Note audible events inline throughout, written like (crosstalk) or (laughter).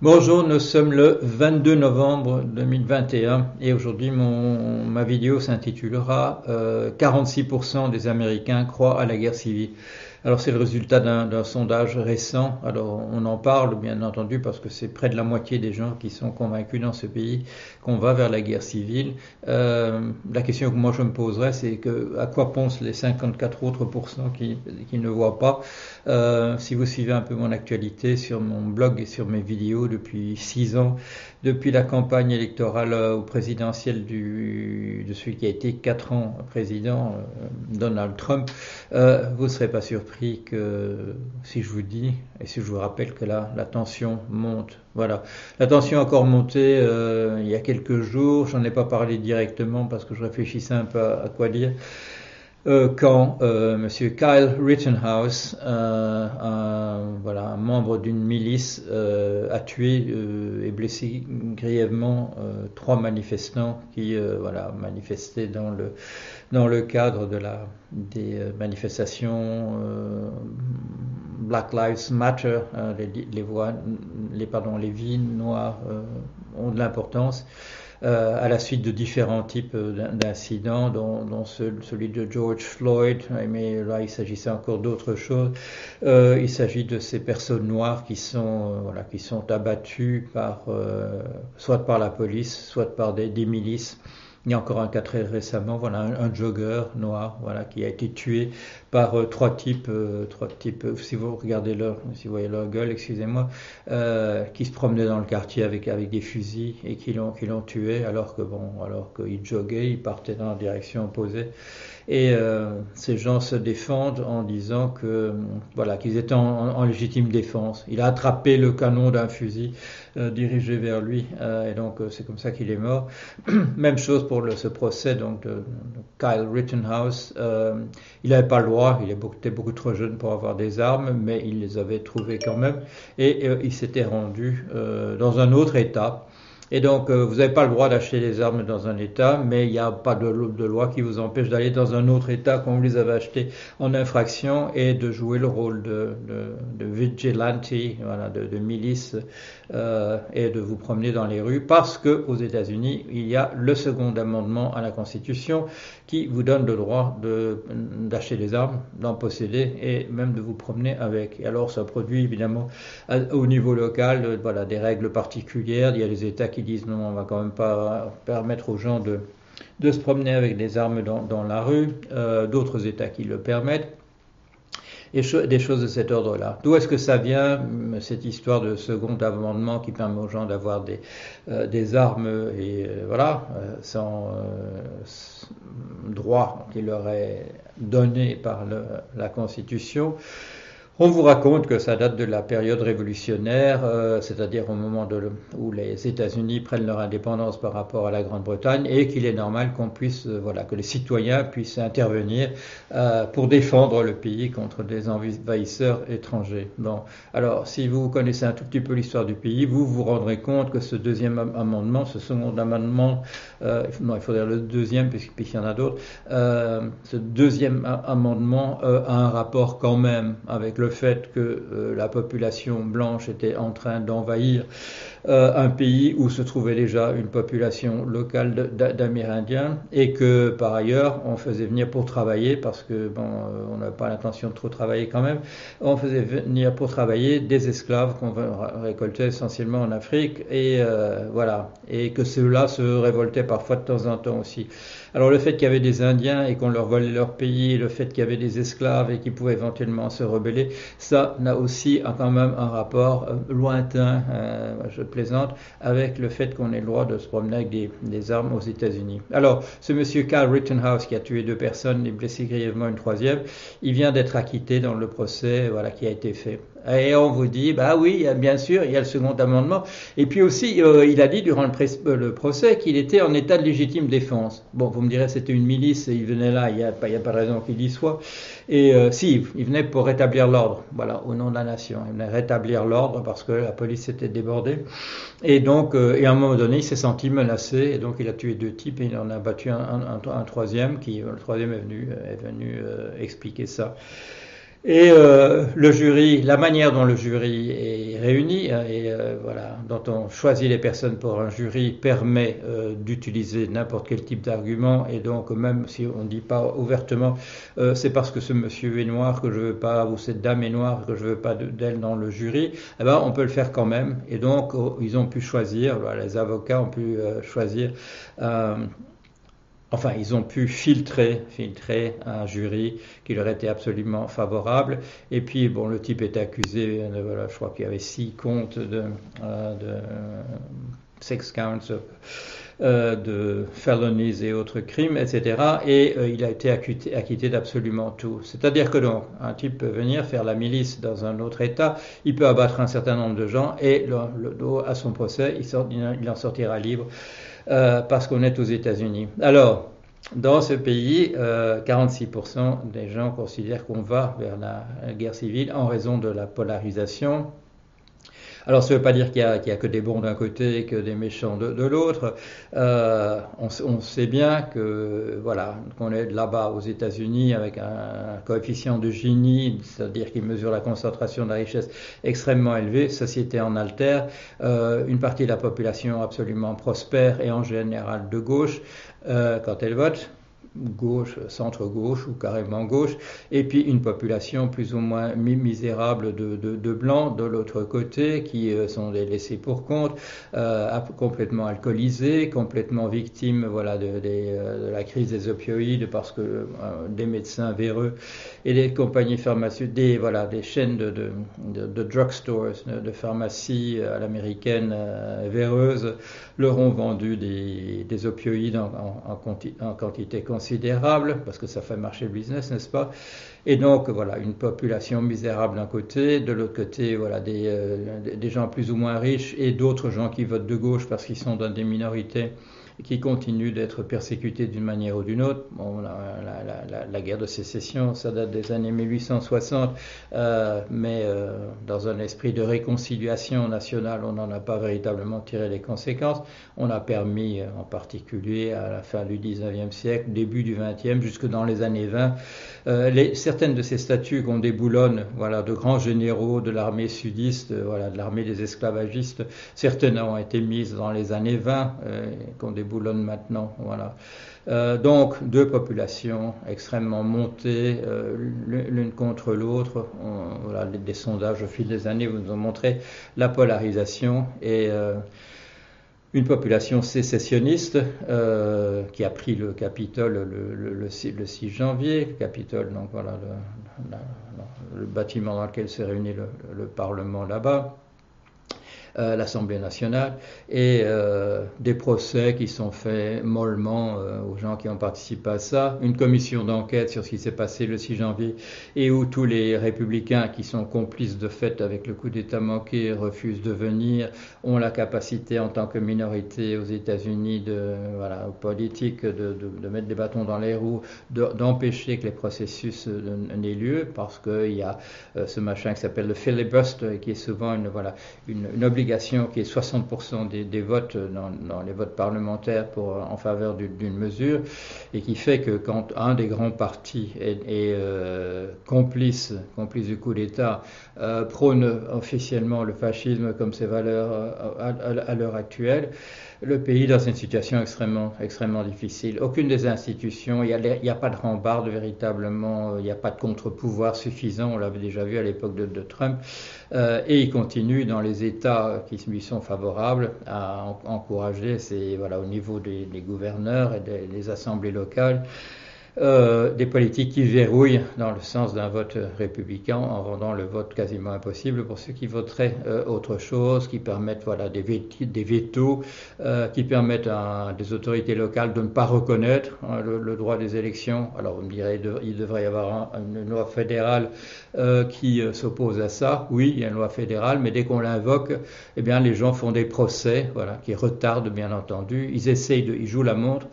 Bonjour, nous sommes le 22 novembre 2021 et aujourd'hui ma vidéo s'intitulera 46% euh, des Américains croient à la guerre civile. Alors c'est le résultat d'un sondage récent. Alors on en parle bien entendu parce que c'est près de la moitié des gens qui sont convaincus dans ce pays qu'on va vers la guerre civile. Euh, la question que moi je me poserais, c'est que à quoi pensent les 54 autres pourcents qui, qui ne voient pas? Euh, Si vous suivez un peu mon actualité sur mon blog et sur mes vidéos depuis six ans, depuis la campagne électorale au présidentiel du, de celui qui a été quatre ans président, euh, Donald Trump, euh, vous ne serez pas surpris que si je vous dis et si je vous rappelle que là, la tension monte. Voilà. La tension encore monté euh, il y a quelques jours. J'en ai pas parlé directement parce que je réfléchissais un peu à quoi dire. Euh, quand euh, M. Kyle Rittenhouse, euh, un, voilà, un membre d'une milice, euh, a tué et blessé grièvement trois manifestants qui voilà, manifestaient dans le, dans le cadre de la, des manifestations Black Lives Matter, les, les, voix, les, pardon, les vies noires ont de l'importance. Euh, à la suite de différents types euh, d'incidents, dont, dont, celui de George Floyd, mais là il s'agissait encore d'autres choses. Euh, il s'agit de ces personnes noires qui sont, voilà, qui sont abattues par, soit par la police, soit par des, des milices. Il y a encore un cas très récemment, voilà, un, jogger noir, voilà, qui a été tué par euh, trois types, euh, trois types. Euh, si vous regardez leur, si vous voyez leur gueule, excusez-moi, qui se promenaient dans le quartier avec avec des fusils et qui l'ont qui l'ont tué, alors que bon, alors qu'ils joguaient, ils partaient dans la direction opposée. Et ces gens se défendent en disant que voilà qu'ils étaient en, légitime défense. Il a attrapé le canon d'un fusil dirigé vers lui, et donc c'est comme ça qu'il est mort. (clears throat) Même chose pour le, ce procès donc de, Kyle Rittenhouse. il n'avait pas le droit il était beaucoup trop jeune pour avoir des armes, mais il les avait trouvées quand même, et euh, il s'était rendu euh, dans un autre État. Et donc, euh, vous n'avez pas le droit d'acheter des armes dans un État, mais il n'y a pas de, loi qui vous empêche d'aller dans un autre État quand vous les avez achetés en infraction et de jouer le rôle de, de, vigilante, voilà, de, de milice, euh, et de vous promener dans les rues, parce que aux États-Unis, il y a le second amendement à la Constitution qui vous donne le droit d'acheter des armes, d'en posséder et même de vous promener avec. Et alors, ça produit évidemment au niveau local, voilà, des règles particulières. Il y a des États qui qui disent non, on va quand même pas permettre aux gens de, de se promener avec des armes dans, la rue, euh, d'autres États qui le permettent, et des choses de cet ordre-là. D'où est-ce que ça vient, cette histoire de second amendement qui permet aux gens d'avoir des, euh, des armes et euh, voilà, sans droit qui leur est donné par le, la Constitution? On vous raconte que ça date de la période révolutionnaire, euh, c'est-à-dire au moment où les États-Unis prennent leur indépendance par rapport à la Grande-Bretagne, et qu'il est normal qu'on puisse, euh, voilà, que les citoyens puissent intervenir euh, pour défendre le pays contre des envahisseurs étrangers. Bon, alors si vous connaissez un tout petit peu l'histoire du pays, vous vous rendrez compte que ce deuxième amendement, ce second amendement, non, il faudrait le deuxième puisqu'il y en a d'autres, ce deuxième amendement a un rapport quand même avec le le fait que euh, la population blanche était en train d'envahir euh, un pays où se trouvait déjà une population locale d'Amérindiens et que par ailleurs on faisait venir pour travailler parce que bon euh, on n'avait pas l'intention de trop travailler quand même on faisait venir pour travailler des esclaves qu'on récoltait essentiellement en Afrique et voilà. Et que ceux-là se révoltaient parfois de temps en temps aussi alors le fait qu'il y avait des Indiens et qu'on leur volait leur pays, le fait qu'il y avait des esclaves et qu'ils pouvaient éventuellement se rebeller, ça n'a aussi quand même un rapport euh, lointain, euh, je plaisante, avec le fait qu'on ait le droit de se promener avec des, armes aux États-Unis. Alors ce monsieur Carl Rittenhouse qui a tué deux personnes et blessé grièvement une troisième, il vient d'être acquitté dans le procès voilà, qui a été fait. Et on vous dit, bah oui, bien sûr, il y a le second amendement. Et puis aussi, euh, il a dit durant le, le procès qu'il était en état de légitime défense. Bon, vous me direz, c'était une milice, il venait là, il n'y a, pas, de raison qu'il y soit. Et euh, si, il venait pour rétablir l'ordre, voilà, au nom de la nation. Il venait rétablir l'ordre parce que la police était débordée. Et donc, euh, et à un moment donné, il s'est senti menacé, et donc il a tué deux types, et il en a battu un troisième, qui, le troisième est venu, est venu expliquer ça. Et euh, le jury, la manière dont le jury est réuni hein, et euh, voilà, dont on choisit les personnes pour un jury permet euh, d'utiliser n'importe quel type d'argument. Et donc même si on ne dit pas ouvertement c'est parce que ce monsieur est noir que je veux pas ou cette dame est noire que je veux pas d'elle dans le jury, eh ben on peut le faire quand même. Et donc oh, ils ont pu choisir, les avocats ont pu choisir Enfin, ils ont pu filtrer, filtrer un jury qui leur était absolument favorable. Et puis, bon, le type est accusé, de, voilà, je crois qu'il y avait six comptes de, euh, de sex counts, euh, de felonies et autres crimes, etc. Et euh, il a été acquitté, acquitté d'absolument tout. C'est-à-dire que donc, un type peut venir faire la milice dans un autre État, il peut abattre un certain nombre de gens et le, le, à son procès, il, sort, il en sortira libre. Euh, parce qu'on est aux États-Unis. Alors, dans ce pays, 46% euh, des gens considèrent qu'on va vers la guerre civile en raison de la polarisation alors, ça ne veut pas dire qu'il n'y a, que des bons d'un côté et que des méchants de, l'autre. Euh, on, sait bien que, voilà, qu'on est là-bas aux États-Unis avec un, coefficient de Gini, c'est-à-dire qui mesure la concentration de la richesse extrêmement élevée, société en altère, euh, une partie de la population absolument prospère et en général de gauche euh, quand elle vote gauche, centre-gauche ou carrément gauche, et puis une population plus ou moins misérable de, blancs de l'autre côté qui euh, sont des laissés pour compte, euh, complètement alcoolisés, complètement victimes voilà, de, euh, de, la crise des opioïdes parce que des médecins véreux et des compagnies pharmaceutiques, voilà, des chaînes de, drugstores, de, pharmacies à l'américaine véreuses leur ont vendu des, des opioïdes en quantité considérable considérable, parce que ça fait marcher le business, n'est-ce pas? Et donc, voilà, une population misérable d'un côté, de l'autre côté, voilà, euh, des gens plus ou moins riches et d'autres gens qui votent de gauche parce qu'ils sont dans des minorités qui continue d'être persécuté d'une manière ou d'une autre. Bon, la, guerre de sécession, ça date des années 1860, euh, mais euh, dans un esprit de réconciliation nationale, on n'en a pas véritablement tiré les conséquences. On a permis, euh, en particulier à la fin du 19e siècle, début du 20e, jusque dans les années 20, les, certaines de ces statues qu'on déboulonne, voilà, de grands généraux de l'armée sudiste, voilà, de l'armée des esclavagistes, certaines ont été mises dans les années 20, qu'on déboulonne maintenant. Euh, donc deux populations extrêmement montées euh, l'une contre l'autre. Voilà, des sondages au fil des années vous ont montré la polarisation euh, une population sécessionniste qui a pris le Capitole le, 6, janvier. Le Capitole, donc voilà, le, bâtiment dans lequel s'est réuni le Parlement là-bas. Euh, l'Assemblée nationale, et euh, des procès qui sont faits mollement euh, aux gens qui ont participé à ça, une commission d'enquête sur ce qui s'est passé le 6 janvier, et où tous les républicains qui sont complices de fait avec le coup d'État manqué refusent de venir, ont la capacité en tant que minorité aux États-Unis de, voilà, politique, de, mettre des bâtons dans les roues, d'empêcher que les processus n'aient lieu, parce qu'il y a ce machin qui s'appelle le filibuster, qui est souvent une, voilà, une obligation qui est 60% des, votes dans, les votes parlementaires pour, en faveur d'une mesure, et qui fait que quand un des grands partis est, euh, complice, du coup d'État, euh, prône officiellement le fascisme comme ses valeurs euh, à l'heure actuelle, le pays dans une situation extrêmement, difficile. Aucune des institutions, il n'y a, pas de rambarde véritablement, il n'y a pas de contre-pouvoir suffisant, on l'avait déjà vu à l'époque de, Trump, euh, et il continue dans les États qui lui sont favorables à encourager, c'est voilà, au niveau des, gouverneurs et des assemblées locales, euh, des politiques qui verrouillent dans le sens d'un vote républicain en rendant le vote quasiment impossible pour ceux qui voteraient euh, autre chose, qui permettent voilà, des, vétos, euh, qui permettent à des autorités locales de ne pas reconnaître hein, le, droit des élections. Alors on me dirait il devrait y avoir une loi fédérale qui s'oppose à ça. Oui, il y a une loi fédérale, mais dès qu'on l'invoque, eh bien les gens font des procès, voilà, qui retardent bien entendu. Ils essayent de, ils jouent la montre.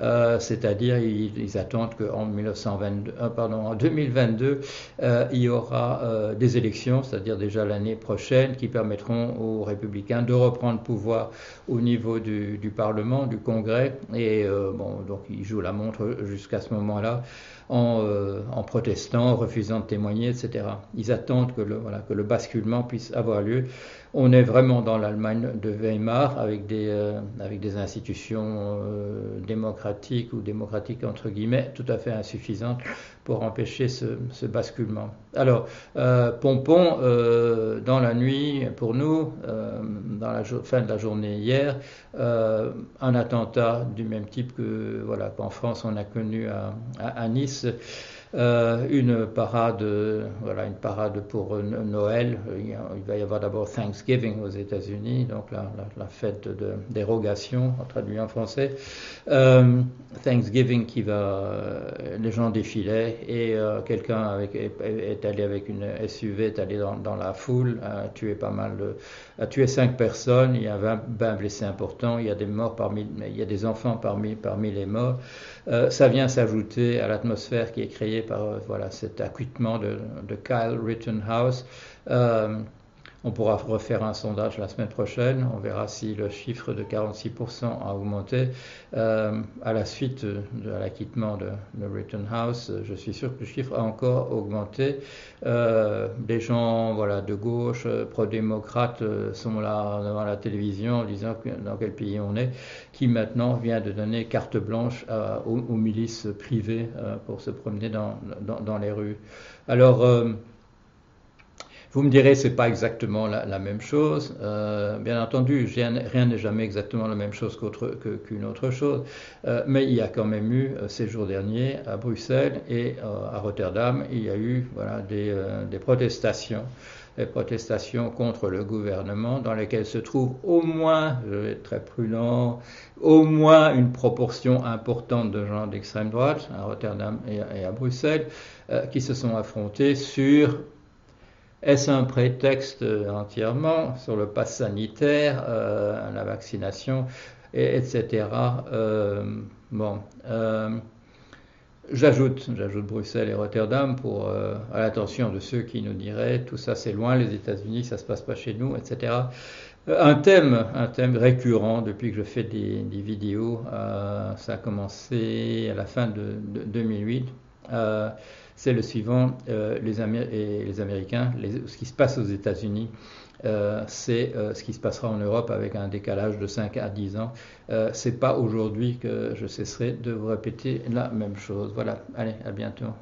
Euh, c'est-à-dire ils, attendent qu'en 1922, euh, 2022, euh, il y aura des élections, c'est-à-dire déjà l'année prochaine, qui permettront aux républicains de reprendre pouvoir au niveau du, Parlement, du Congrès, et bon, donc ils jouent la montre jusqu'à ce moment-là en, protestant, en refusant de témoigner, etc. Ils attendent que voilà, que le basculement puisse avoir lieu. On est vraiment dans l'Allemagne de Weimar avec des, euh, institutions euh, démocratiques ou démocratiques entre guillemets tout à fait insuffisantes pour empêcher ce, basculement. Alors, euh, Pompon, dans la nuit, pour nous, dans la fin de la journée hier, un attentat du même type que voilà qu'en France on a connu à, Nice. Une parade, voilà, une parade pour Noël. Il va y avoir d'abord Thanksgiving aux États-Unis, donc la, fête de dérogation, traduit en français. Euh, Thanksgiving qui va, les gens défilaient et euh, quelqu'un est, allé avec une SUV, est allé dans, la foule, a tué pas mal, a tué cinq personnes. Il y a 20, 20 blessés importants. Il y a des morts parmi, il y a des enfants parmi parmi les morts. Euh, ça vient s'ajouter à l'atmosphère qui est créée par euh, voilà, cet acquittement de, Kyle Rittenhouse. Euh, on pourra refaire un sondage la semaine prochaine. On verra si le chiffre de 46% a augmenté euh, à la suite de, l'acquittement de, de, Rittenhouse. Je suis sûr que le chiffre a encore augmenté. Euh, des gens voilà, de gauche, pro-démocrates, sont là devant la télévision en disant dans quel pays on est, qui maintenant vient de donner carte blanche à, aux, milices privées euh, pour se promener dans, dans, les rues. Alors, euh, vous me direz, c'est pas exactement la, même chose. Euh, bien entendu, rien n'est jamais exactement la même chose qu'une autre chose. Euh, mais il y a quand même eu euh, ces jours derniers à Bruxelles et euh, à Rotterdam, il y a eu voilà, des, euh, des, protestations, des protestations contre le gouvernement dans lesquelles se trouve au moins, je vais être très prudent, au moins une proportion importante de gens d'extrême droite à Rotterdam et, et à Bruxelles euh, qui se sont affrontés sur est-ce un prétexte entièrement sur le pass sanitaire, euh, la vaccination, et, etc. Euh, bon, euh, j'ajoute, j'ajoute Bruxelles et Rotterdam pour euh, à l'attention de ceux qui nous diraient tout ça c'est loin, les États-Unis, ça se passe pas chez nous, etc. Euh, un thème, un thème récurrent depuis que je fais des, vidéos, euh, ça a commencé à la fin de 2008 c'est le suivant, euh, les, Amé les, Américains, ce qui se passe aux États-Unis, euh, c'est euh, ce qui se passera en Europe avec un décalage de 5 à 10 ans. C'est pas aujourd'hui que je cesserai de vous répéter la même chose. Voilà, allez, à bientôt.